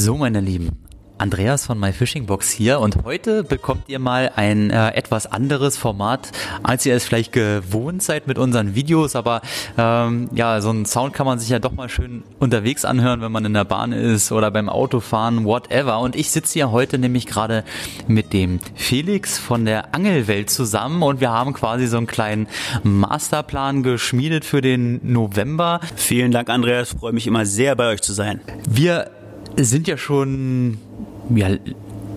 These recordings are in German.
So, meine Lieben, Andreas von MyFishingBox hier und heute bekommt ihr mal ein äh, etwas anderes Format, als ihr es vielleicht gewohnt seid mit unseren Videos, aber ähm, ja, so ein Sound kann man sich ja doch mal schön unterwegs anhören, wenn man in der Bahn ist oder beim Autofahren, whatever. Und ich sitze hier heute nämlich gerade mit dem Felix von der Angelwelt zusammen und wir haben quasi so einen kleinen Masterplan geschmiedet für den November. Vielen Dank, Andreas. Freue mich immer sehr, bei euch zu sein. Wir sind ja schon ja,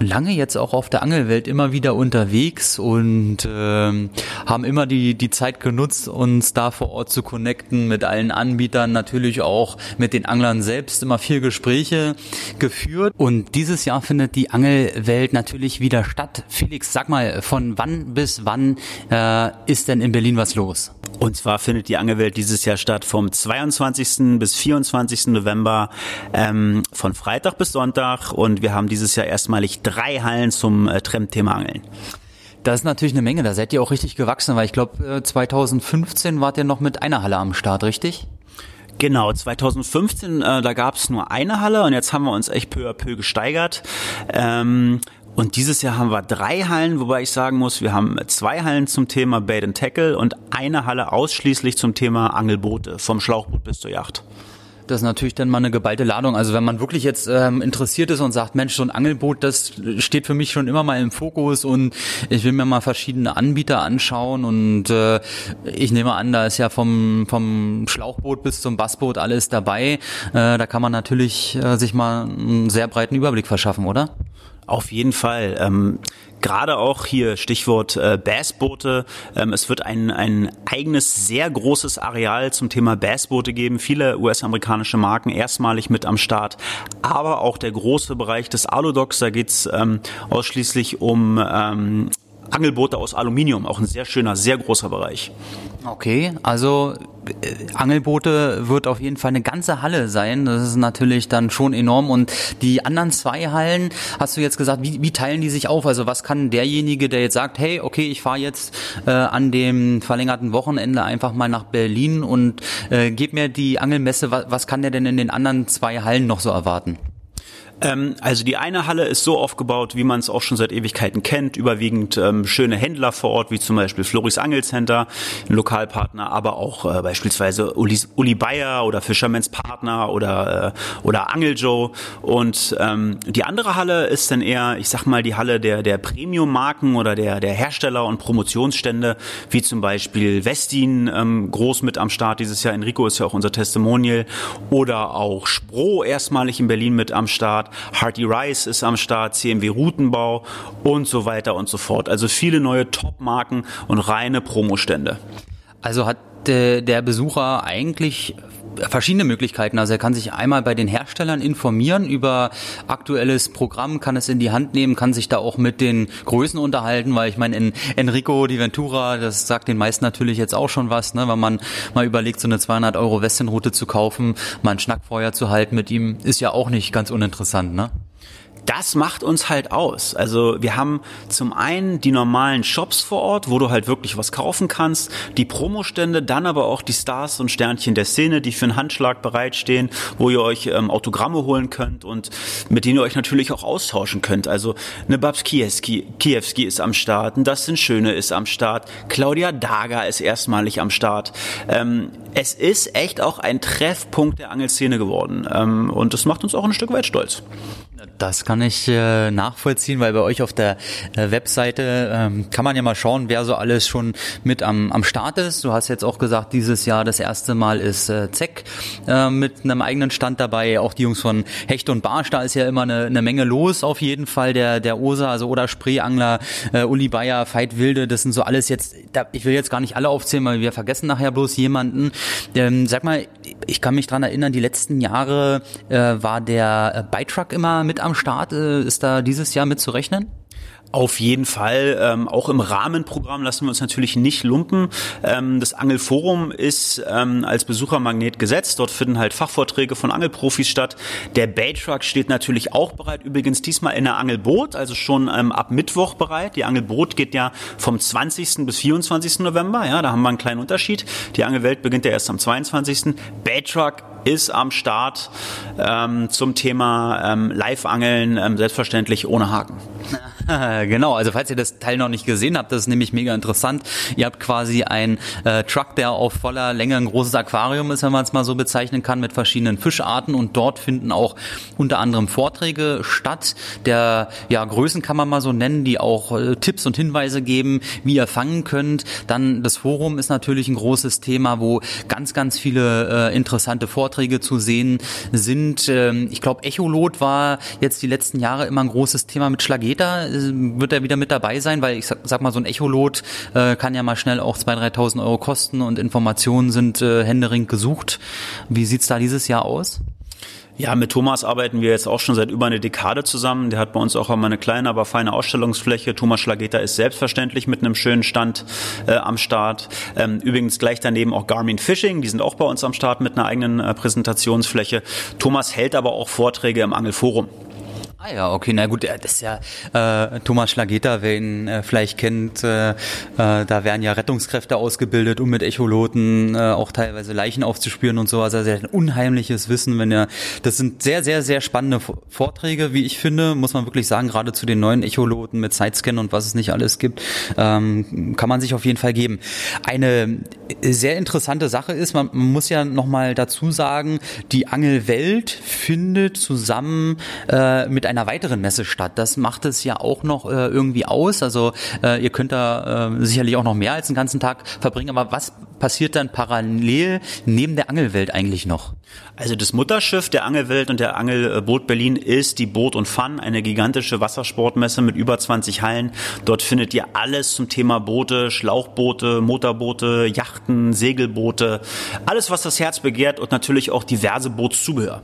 lange jetzt auch auf der Angelwelt immer wieder unterwegs und ähm, haben immer die, die Zeit genutzt, uns da vor Ort zu connecten mit allen Anbietern, natürlich auch mit den Anglern selbst, immer viel Gespräche geführt. Und dieses Jahr findet die Angelwelt natürlich wieder statt. Felix, sag mal, von wann bis wann äh, ist denn in Berlin was los? Und zwar findet die Angelwelt dieses Jahr statt vom 22. bis 24. November, ähm, von Freitag bis Sonntag. Und wir haben dieses Jahr erstmalig drei Hallen zum äh, Trendthema Angeln. Das ist natürlich eine Menge. Da seid ihr auch richtig gewachsen, weil ich glaube, 2015 wart ihr noch mit einer Halle am Start, richtig? Genau, 2015, äh, da gab es nur eine Halle und jetzt haben wir uns echt peu à peu gesteigert. Ähm, und dieses Jahr haben wir drei Hallen, wobei ich sagen muss, wir haben zwei Hallen zum Thema Bait and Tackle und eine Halle ausschließlich zum Thema Angelboote, vom Schlauchboot bis zur Yacht. Das ist natürlich dann mal eine geballte Ladung. Also wenn man wirklich jetzt ähm, interessiert ist und sagt, Mensch, so ein Angelboot, das steht für mich schon immer mal im Fokus und ich will mir mal verschiedene Anbieter anschauen und äh, ich nehme an, da ist ja vom, vom Schlauchboot bis zum Bassboot alles dabei. Äh, da kann man natürlich äh, sich mal einen sehr breiten Überblick verschaffen, oder? Auf jeden Fall. Ähm, Gerade auch hier Stichwort äh, Bassboote. Ähm, es wird ein, ein eigenes, sehr großes Areal zum Thema Bassboote geben. Viele US-amerikanische Marken erstmalig mit am Start. Aber auch der große Bereich des Aludocks, da geht's ähm, ausschließlich um ähm, Angelboote aus Aluminium, auch ein sehr schöner, sehr großer Bereich. Okay, also äh, Angelboote wird auf jeden Fall eine ganze Halle sein. Das ist natürlich dann schon enorm. Und die anderen zwei Hallen, hast du jetzt gesagt, wie, wie teilen die sich auf? Also was kann derjenige, der jetzt sagt, hey, okay, ich fahre jetzt äh, an dem verlängerten Wochenende einfach mal nach Berlin und äh, gib mir die Angelmesse, was, was kann der denn in den anderen zwei Hallen noch so erwarten? Ähm, also die eine Halle ist so aufgebaut, wie man es auch schon seit Ewigkeiten kennt, überwiegend ähm, schöne Händler vor Ort, wie zum Beispiel Floris Angelcenter, ein Lokalpartner, aber auch äh, beispielsweise Uli, Uli Bayer oder Fisherman's Partner oder, äh, oder Angel Joe. Und ähm, die andere Halle ist dann eher, ich sag mal, die Halle der, der Premium-Marken oder der, der Hersteller und Promotionsstände, wie zum Beispiel Westin, ähm, groß mit am Start dieses Jahr. Enrico ist ja auch unser Testimonial. Oder auch Spro erstmalig in Berlin mit am Start. Start, Hardy Rice ist am Start, CMW Routenbau und so weiter und so fort. Also viele neue Top-Marken und reine Promostände. Also hat äh, der Besucher eigentlich verschiedene Möglichkeiten. Also er kann sich einmal bei den Herstellern informieren über aktuelles Programm, kann es in die Hand nehmen, kann sich da auch mit den Größen unterhalten, weil ich meine, in Enrico Di Ventura, das sagt den meisten natürlich jetzt auch schon was, ne? wenn man mal überlegt, so eine 200 Euro Westinroute zu kaufen, mal einen Schnack vorher zu halten mit ihm, ist ja auch nicht ganz uninteressant, ne? Das macht uns halt aus. Also wir haben zum einen die normalen Shops vor Ort, wo du halt wirklich was kaufen kannst, die Promostände, dann aber auch die Stars und Sternchen der Szene, die für einen Handschlag bereitstehen, wo ihr euch ähm, Autogramme holen könnt und mit denen ihr euch natürlich auch austauschen könnt. Also eine Babs Kiewski, Kiewski ist am Start, ein Dustin Schöne ist am Start, Claudia Dager ist erstmalig am Start. Ähm, es ist echt auch ein Treffpunkt der Angelszene geworden ähm, und das macht uns auch ein Stück weit stolz. Das kann ich äh, nachvollziehen, weil bei euch auf der äh, Webseite ähm, kann man ja mal schauen, wer so alles schon mit am, am Start ist. Du hast jetzt auch gesagt, dieses Jahr das erste Mal ist äh, Zeck äh, mit einem eigenen Stand dabei. Auch die Jungs von Hecht und Barsch, da ist ja immer eine, eine Menge los auf jeden Fall. Der, der Osa, also oder Spreeangler, äh, Uli Bayer, Veit Wilde, das sind so alles jetzt, da, ich will jetzt gar nicht alle aufzählen, weil wir vergessen nachher bloß jemanden. Ähm, sag mal, ich kann mich dran erinnern, die letzten Jahre äh, war der äh, Buytruck immer mit am Start. Äh, ist da dieses Jahr mit zu rechnen? Auf jeden Fall. Ähm, auch im Rahmenprogramm lassen wir uns natürlich nicht lumpen. Ähm, das Angelforum ist ähm, als Besuchermagnet gesetzt. Dort finden halt Fachvorträge von Angelprofis statt. Der Baytruck steht natürlich auch bereit. Übrigens diesmal in der Angelboot, also schon ähm, ab Mittwoch bereit. Die Angelboot geht ja vom 20. bis 24. November. Ja, da haben wir einen kleinen Unterschied. Die Angelwelt beginnt ja erst am 22. Baytruck ist am Start ähm, zum Thema ähm, Live-Angeln, ähm, selbstverständlich ohne Haken. genau, also falls ihr das Teil noch nicht gesehen habt, das ist nämlich mega interessant. Ihr habt quasi einen äh, Truck, der auf voller Länge ein großes Aquarium ist, wenn man es mal so bezeichnen kann, mit verschiedenen Fischarten und dort finden auch unter anderem Vorträge statt. Der ja, Größen kann man mal so nennen, die auch äh, Tipps und Hinweise geben, wie ihr fangen könnt. Dann das Forum ist natürlich ein großes Thema, wo ganz, ganz viele äh, interessante Vorträge zu sehen sind. Ähm, ich glaube, Echolot war jetzt die letzten Jahre immer ein großes Thema mit Schlageter wird er wieder mit dabei sein, weil ich sag, sag mal, so ein Echolot äh, kann ja mal schnell auch 2.000, 3.000 Euro kosten und Informationen sind äh, händeringend gesucht. Wie sieht's da dieses Jahr aus? Ja, mit Thomas arbeiten wir jetzt auch schon seit über eine Dekade zusammen. Der hat bei uns auch immer eine kleine, aber feine Ausstellungsfläche. Thomas Schlageter ist selbstverständlich mit einem schönen Stand äh, am Start. Ähm, übrigens gleich daneben auch Garmin Fishing. Die sind auch bei uns am Start mit einer eigenen äh, Präsentationsfläche. Thomas hält aber auch Vorträge im Angelforum. Ah ja, okay, na gut, das ist ja äh, Thomas Schlageter, wer ihn äh, vielleicht kennt, äh, äh, da werden ja Rettungskräfte ausgebildet, um mit Echoloten äh, auch teilweise Leichen aufzuspüren und so. Also hat ein unheimliches Wissen, wenn er. Das sind sehr, sehr, sehr spannende Vorträge, wie ich finde, muss man wirklich sagen, gerade zu den neuen Echoloten mit Sidescan und was es nicht alles gibt, ähm, kann man sich auf jeden Fall geben. Eine sehr interessante Sache ist, man, man muss ja nochmal dazu sagen, die Angelwelt findet zusammen äh, mit einer weiteren Messe statt. Das macht es ja auch noch äh, irgendwie aus. Also äh, ihr könnt da äh, sicherlich auch noch mehr als einen ganzen Tag verbringen. Aber was passiert dann parallel neben der Angelwelt eigentlich noch? Also das Mutterschiff der Angelwelt und der Angelboot Berlin ist die Boot und Fun, eine gigantische Wassersportmesse mit über 20 Hallen. Dort findet ihr alles zum Thema Boote, Schlauchboote, Motorboote, Yachten, Segelboote, alles was das Herz begehrt und natürlich auch diverse Bootszubehör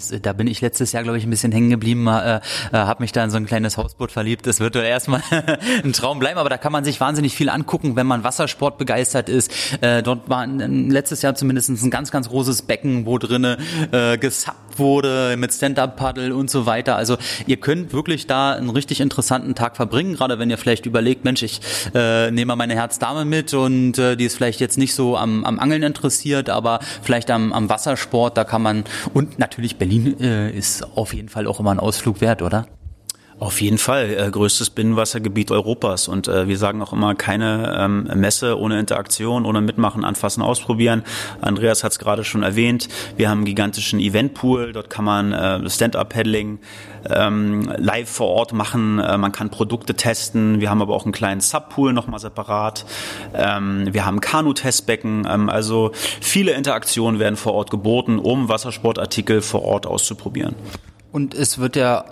das, äh, da bin ich letztes Jahr, glaube ich, ein bisschen hängen geblieben, äh, äh, habe mich da in so ein kleines Hausboot verliebt. Das wird erstmal ein Traum bleiben, aber da kann man sich wahnsinnig viel angucken, wenn man Wassersport begeistert ist. Äh, dort war letztes Jahr zumindest ein ganz, ganz großes Becken, wo drinnen äh, gesappt wurde mit Stand-Up-Paddle und so weiter. Also ihr könnt wirklich da einen richtig interessanten Tag verbringen, gerade wenn ihr vielleicht überlegt, Mensch, ich äh, nehme meine Herzdame mit und äh, die ist vielleicht jetzt nicht so am, am Angeln interessiert, aber vielleicht am, am Wassersport, da kann man und natürlich Berlin äh, ist auf jeden Fall auch immer ein Ausflug wert, oder? Auf jeden Fall, äh, größtes Binnenwassergebiet Europas. Und äh, wir sagen auch immer, keine ähm, Messe ohne Interaktion, ohne Mitmachen, anfassen, ausprobieren. Andreas hat es gerade schon erwähnt. Wir haben einen gigantischen Eventpool. Dort kann man äh, Stand-Up-Paddling ähm, live vor Ort machen. Äh, man kann Produkte testen. Wir haben aber auch einen kleinen Subpool nochmal separat. Ähm, wir haben Kanu-Testbecken. Ähm, also viele Interaktionen werden vor Ort geboten, um Wassersportartikel vor Ort auszuprobieren. Und es wird ja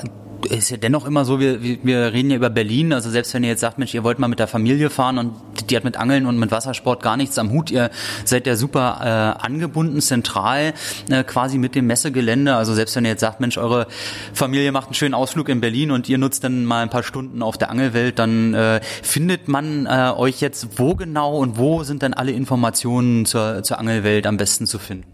ist ja dennoch immer so, wir, wir reden ja über Berlin, also selbst wenn ihr jetzt sagt, Mensch, ihr wollt mal mit der Familie fahren und die hat mit Angeln und mit Wassersport gar nichts am Hut, ihr seid ja super äh, angebunden, zentral äh, quasi mit dem Messegelände, also selbst wenn ihr jetzt sagt, Mensch, eure Familie macht einen schönen Ausflug in Berlin und ihr nutzt dann mal ein paar Stunden auf der Angelwelt, dann äh, findet man äh, euch jetzt wo genau und wo sind dann alle Informationen zur, zur Angelwelt am besten zu finden?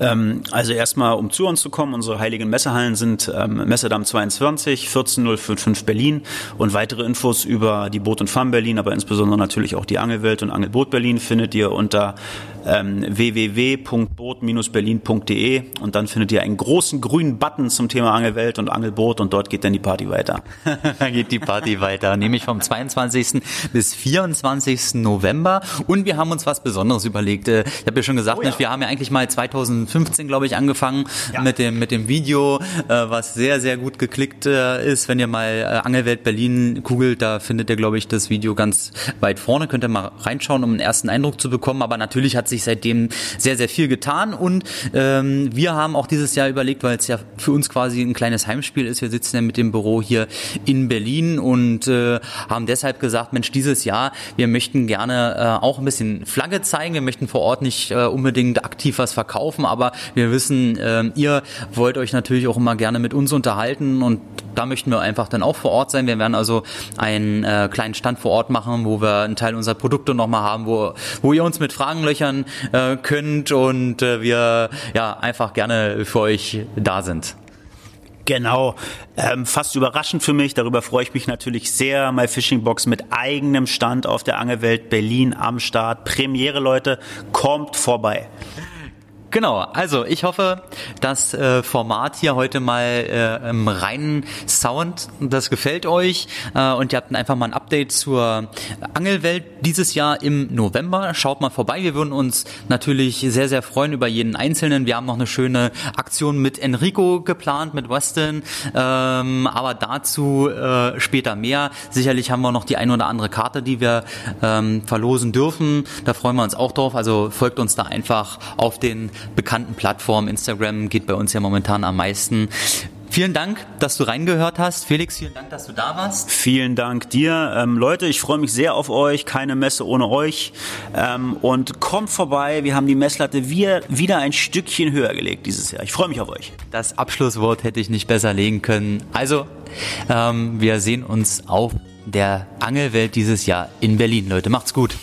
Ähm, also erstmal, um zu uns zu kommen, unsere heiligen Messehallen sind ähm, Messedamm 22, 14055 Berlin und weitere Infos über die Boot und Farm Berlin, aber insbesondere natürlich auch die Angelwelt und Angelboot Berlin findet ihr unter ähm, www.boot-berlin.de und dann findet ihr einen großen grünen Button zum Thema Angelwelt und Angelboot und dort geht dann die Party weiter. da geht die Party weiter, nämlich vom 22. bis 24. November und wir haben uns was Besonderes überlegt. Äh, ich habe ja schon gesagt, oh ja. wir haben ja eigentlich mal 2015, glaube ich, angefangen ja. mit dem mit dem Video, äh, was sehr sehr gut geklickt äh, ist. Wenn ihr mal Angelwelt Berlin googelt, da findet ihr, glaube ich, das Video ganz weit vorne. Könnt ihr mal reinschauen, um einen ersten Eindruck zu bekommen. Aber natürlich hat sich seitdem sehr, sehr viel getan und ähm, wir haben auch dieses Jahr überlegt, weil es ja für uns quasi ein kleines Heimspiel ist, wir sitzen ja mit dem Büro hier in Berlin und äh, haben deshalb gesagt, Mensch, dieses Jahr, wir möchten gerne äh, auch ein bisschen Flagge zeigen, wir möchten vor Ort nicht äh, unbedingt aktiv was verkaufen, aber wir wissen, äh, ihr wollt euch natürlich auch immer gerne mit uns unterhalten und da möchten wir einfach dann auch vor Ort sein. Wir werden also einen äh, kleinen Stand vor Ort machen, wo wir einen Teil unserer Produkte nochmal haben, wo, wo ihr uns mit Fragen löchern äh, könnt und äh, wir ja einfach gerne für euch da sind. Genau, ähm, fast überraschend für mich. Darüber freue ich mich natürlich sehr. My Fishing Box mit eigenem Stand auf der Angelwelt Berlin am Start. Premiere, Leute, kommt vorbei. Genau, also ich hoffe, das äh, Format hier heute mal äh, im reinen Sound, das gefällt euch äh, und ihr habt einfach mal ein Update zur Angelwelt dieses Jahr im November. Schaut mal vorbei, wir würden uns natürlich sehr, sehr freuen über jeden Einzelnen. Wir haben noch eine schöne Aktion mit Enrico geplant, mit Weston, ähm, aber dazu äh, später mehr. Sicherlich haben wir noch die ein oder andere Karte, die wir ähm, verlosen dürfen. Da freuen wir uns auch drauf, also folgt uns da einfach auf den bekannten Plattformen. Instagram geht bei uns ja momentan am meisten. Vielen Dank, dass du reingehört hast. Felix, vielen Dank, dass du da warst. Vielen Dank dir. Ähm, Leute, ich freue mich sehr auf euch. Keine Messe ohne euch. Ähm, und kommt vorbei. Wir haben die Messlatte wieder, wieder ein Stückchen höher gelegt dieses Jahr. Ich freue mich auf euch. Das Abschlusswort hätte ich nicht besser legen können. Also, ähm, wir sehen uns auf der Angelwelt dieses Jahr in Berlin, Leute. Macht's gut.